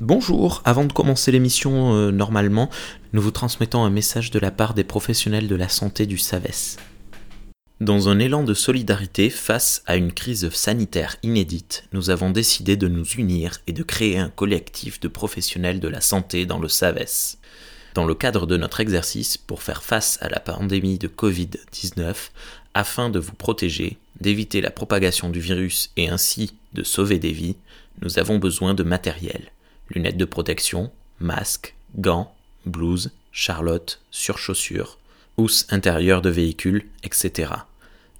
Bonjour, avant de commencer l'émission euh, normalement, nous vous transmettons un message de la part des professionnels de la santé du SAVES. Dans un élan de solidarité face à une crise sanitaire inédite, nous avons décidé de nous unir et de créer un collectif de professionnels de la santé dans le SAVES. Dans le cadre de notre exercice pour faire face à la pandémie de Covid-19, afin de vous protéger, d'éviter la propagation du virus et ainsi de sauver des vies, nous avons besoin de matériel lunettes de protection, masques, gants, blouses, charlotte, surchaussures, housses intérieures de véhicules, etc.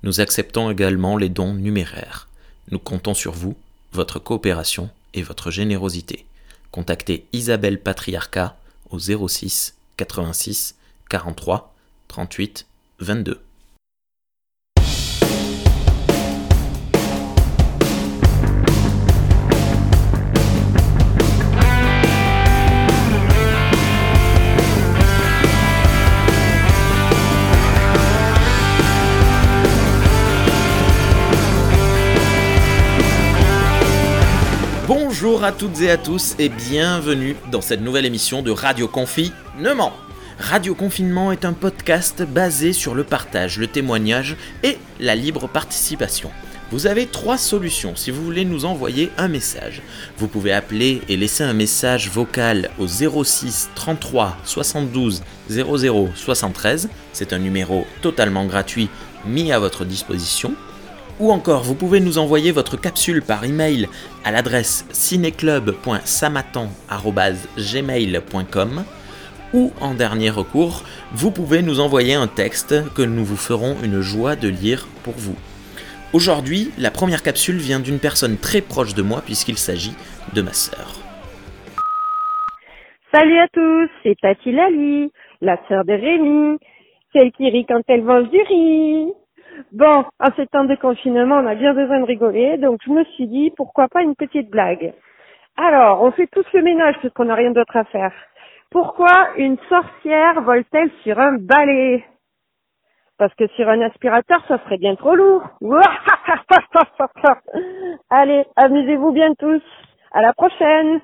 Nous acceptons également les dons numéraires. Nous comptons sur vous, votre coopération et votre générosité. Contactez Isabelle Patriarcat au 06 86 43 38 22. Bonjour à toutes et à tous et bienvenue dans cette nouvelle émission de Radio Confinement. Radio Confinement est un podcast basé sur le partage, le témoignage et la libre participation. Vous avez trois solutions si vous voulez nous envoyer un message. Vous pouvez appeler et laisser un message vocal au 06 33 72 00 73. C'est un numéro totalement gratuit mis à votre disposition. Ou encore, vous pouvez nous envoyer votre capsule par email à l'adresse cinéclub.samatan.gmail.com ou en dernier recours, vous pouvez nous envoyer un texte que nous vous ferons une joie de lire pour vous. Aujourd'hui, la première capsule vient d'une personne très proche de moi puisqu'il s'agit de ma sœur. Salut à tous, c'est Tati Lali, la sœur de Rémi, celle qui rit quand elle vole du riz. Bon, en ces temps de confinement, on a bien besoin de rigoler, donc je me suis dit, pourquoi pas une petite blague. Alors, on fait tous le ménage parce qu'on n'a rien d'autre à faire. Pourquoi une sorcière vole-t-elle sur un balai? Parce que sur un aspirateur, ça serait bien trop lourd. Allez, amusez-vous bien tous. À la prochaine.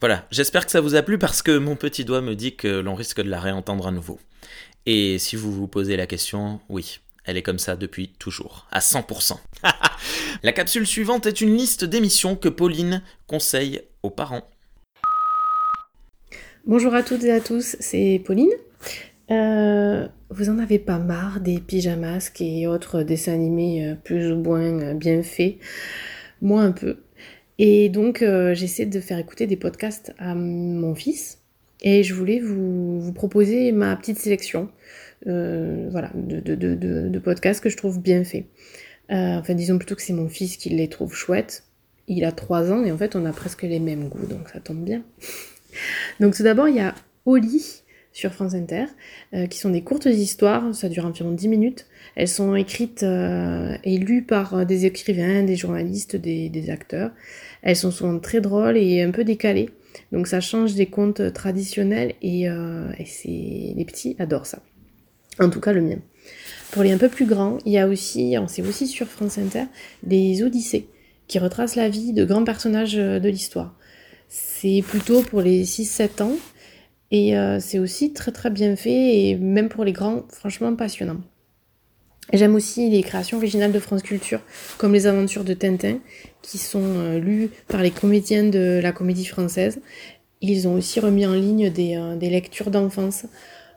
Voilà, j'espère que ça vous a plu parce que mon petit doigt me dit que l'on risque de la réentendre à nouveau. Et si vous vous posez la question, oui, elle est comme ça depuis toujours, à 100%. la capsule suivante est une liste d'émissions que Pauline conseille aux parents. Bonjour à toutes et à tous, c'est Pauline. Euh, vous en avez pas marre des pyjamas et autres dessins animés euh, plus ou moins euh, bien faits? Moi un peu. Et donc j'essaie de faire écouter des podcasts à mon fils et je voulais vous, vous proposer ma petite sélection euh, voilà, de, podcasts que je trouve bien faits. Euh, enfin, disons plutôt que c'est mon fils qui les trouve chouettes. Il a 3 ans et en fait, on a presque les mêmes goûts, donc ça tombe bien. donc, tout d'abord, il y a Oli sur France Inter, euh, qui sont des courtes histoires, ça dure environ 10 minutes. Elles sont écrites et lues par des écrivains, des journalistes, des, acteurs. Elles sont souvent très drôles et un peu décalées. Donc ça change des contes traditionnels et, et les petits adorent ça. En tout cas, le mien. Pour les un peu plus grands, il y a aussi, c'est aussi sur France Inter, des Odyssées, qui retracent la vie de grands personnages euh, de l'histoire. C'est plutôt pour les 6-7 ans, et euh, c'est aussi très très bien fait, et même pour les grands, franchement passionnant. J'aime aussi les créations originales de France Culture, comme les aventures de Tintin, qui sont euh, lues par les comédiens de la comédie française. Ils ont aussi remis en ligne des lectures d'enfance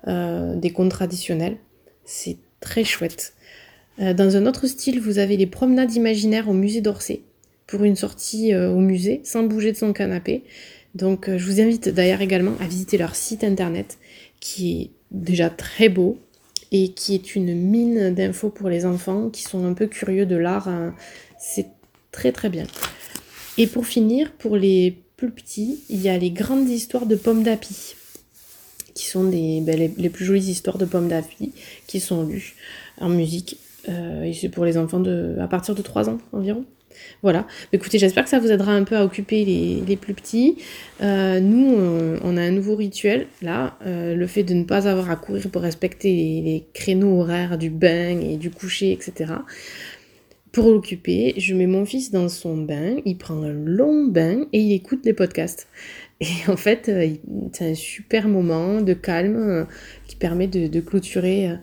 euh, des contes traditionnels. C'est très chouette. Euh, dans un autre style, vous avez les promenades imaginaires au musée d'Orsay pour une sortie euh, au musée sans bouger de son canapé. Donc je vous invite d'ailleurs également à visiter leur site internet qui est déjà très beau et qui est une mine d'infos pour les enfants qui sont un peu curieux de l'art. Hein. C'est très très bien. Et pour finir, pour les plus petits, il y a les grandes histoires de pommes d'api qui sont des, ben, les, plus jolies histoires de pommes d'api qui sont lues en musique. Euh, et c'est pour les enfants de, à partir de 3 ans environ. Voilà. Écoutez, j'espère que ça vous aidera un peu à occuper les, les plus petits. Euh, nous, on, a un nouveau rituel, là, euh, le fait de ne pas avoir à courir pour respecter les, les, créneaux horaires du bain et du coucher, etc. Pour l'occuper, je mets mon fils dans son bain, il prend un long bain et il écoute les podcasts. Et en fait, euh, c'est un super moment de calme euh, qui permet de, clôturer euh,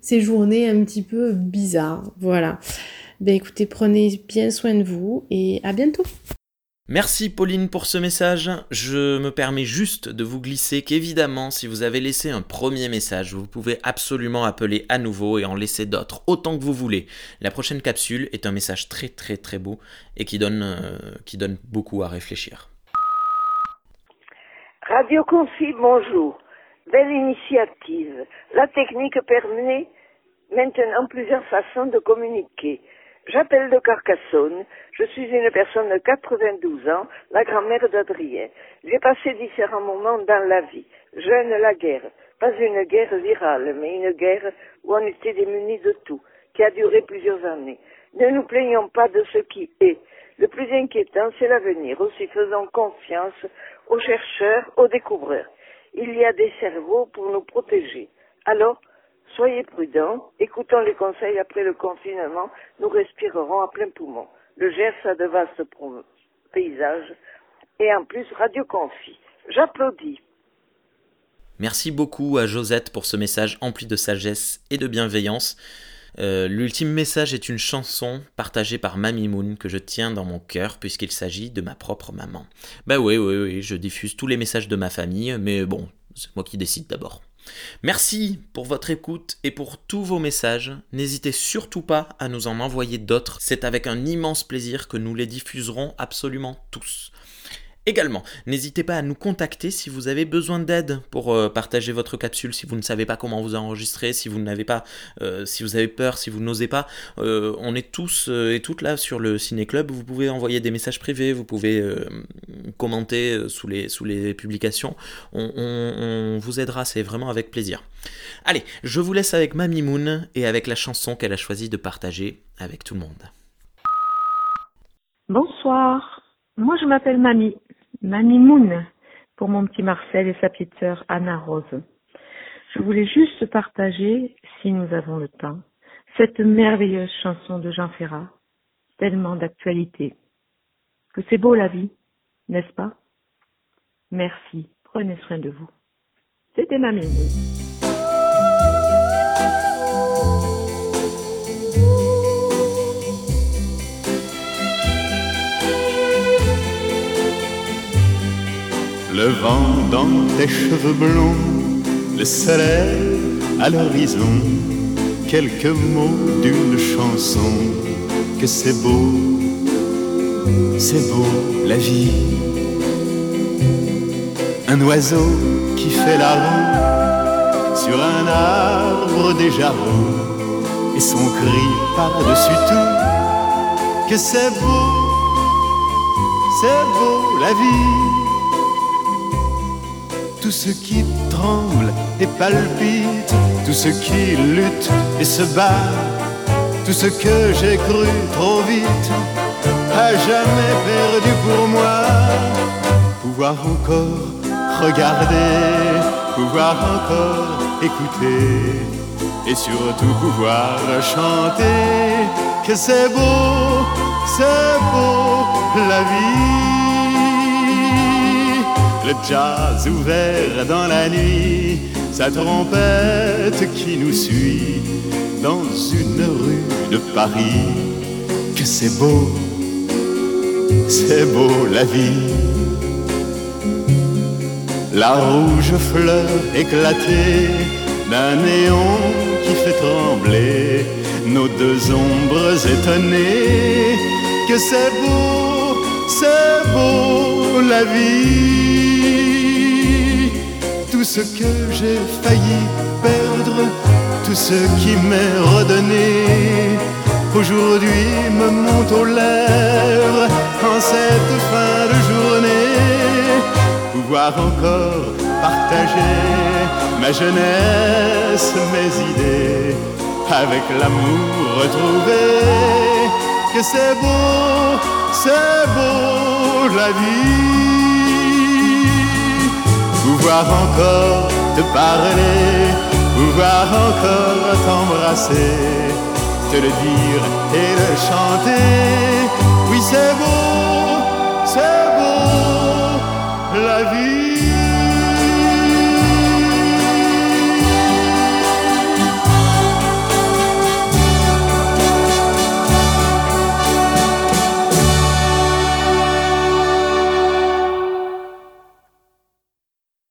ces journées un petit peu bizarres. Voilà. Ben écoutez, prenez bien soin de vous et à bientôt. Merci Pauline pour ce message. Je me permets juste de vous glisser qu'évidemment, si vous avez laissé un premier message, vous pouvez absolument appeler à nouveau et en laisser d'autres autant que vous voulez. La prochaine capsule est un message très très très beau et qui donne, qui donne beaucoup à réfléchir. Radio Confi, bonjour. Belle initiative. La technique permet maintenant plusieurs façons de communiquer. J'appelle de Carcassonne. Je suis une personne de 92 ans, la grand-mère d'Adrien. J'ai passé différents moments dans la vie. Jeune la guerre. Pas une guerre virale, mais une guerre où on était démunis de tout, qui a duré plusieurs années. Ne nous plaignons pas de ce qui est. Le plus inquiétant, c'est l'avenir. Aussi faisons confiance aux chercheurs, aux découvreurs. Il y a des cerveaux pour nous protéger. Alors, Soyez prudents, écoutons les conseils après le confinement, nous respirerons à plein poumon. Le Gers a de vastes paysages et en plus Radio Confi. J'applaudis. Merci beaucoup à Josette pour ce message empli de sagesse et de bienveillance. Euh, l'ultime message est une chanson partagée par Mamie Moon que je tiens dans mon cœur puisqu'il s'agit de ma propre maman. Bah oui, oui, oui, je diffuse tous les messages de ma famille, mais bon, c'est moi qui décide d'abord. Merci pour votre écoute et pour tous vos messages. N'hésitez surtout pas à nous en envoyer d'autres. C'est avec un immense plaisir que nous les diffuserons absolument tous. Également, n'hésitez pas à nous contacter si vous avez besoin d'aide pour euh, partager votre capsule, si vous ne savez pas comment vous enregistrer, si vous n'avez pas, euh, si vous avez peur, si vous n'osez pas. Euh, on est tous et toutes là sur le Ciné Club. Vous pouvez envoyer des messages privés, vous pouvez commenter sous les, publications. On, on vous aidera, c'est vraiment avec plaisir. Allez, je vous laisse avec Mamie Moon et avec la chanson qu'elle a choisi de partager avec tout le monde. Bonsoir, moi je m'appelle Mamie. Mamie Moon pour mon petit Marcel et sa petite sœur Anna Rose. Je voulais juste partager, si nous avons le temps, cette merveilleuse chanson de Jean Ferrat, tellement d'actualité. Que c'est beau la vie, n'est-ce pas? Merci, prenez soin de vous. C'était Mamie Moon. Le vent dans tes cheveux blonds, le soleil à l'horizon, quelques mots d'une chanson, que c'est beau, c'est beau la vie. Un oiseau qui fait la roue sur un arbre déjà roux, et son cri par-dessus tout, que c'est beau, c'est beau la vie tout ce qui tremble et palpite, tout ce qui lutte et se bat, tout ce que j'ai cru trop vite, a jamais perdu pour moi. Pouvoir encore regarder, pouvoir encore écouter, et surtout pouvoir chanter que c'est beau, c'est beau la vie le jazz ouvert dans la nuit, sa trompette qui nous suit dans une rue de Paris. Que c'est beau, c'est beau la vie. La rouge fleur éclatée d'un néon qui fait trembler nos deux ombres étonnées. Que c'est beau, c'est beau la vie tout ce que j'ai failli perdre, tout ce qui m'est redonné, aujourd'hui me monte aux lèvres en cette fin de journée. Pouvoir encore partager ma jeunesse, mes idées, avec l'amour retrouvé. Que c'est beau, c'est beau la vie pouvoir encore te parler, pouvoir encore t'embrasser, te le dire et le chanter. Oui, c'est beau, c'est beau, la vie.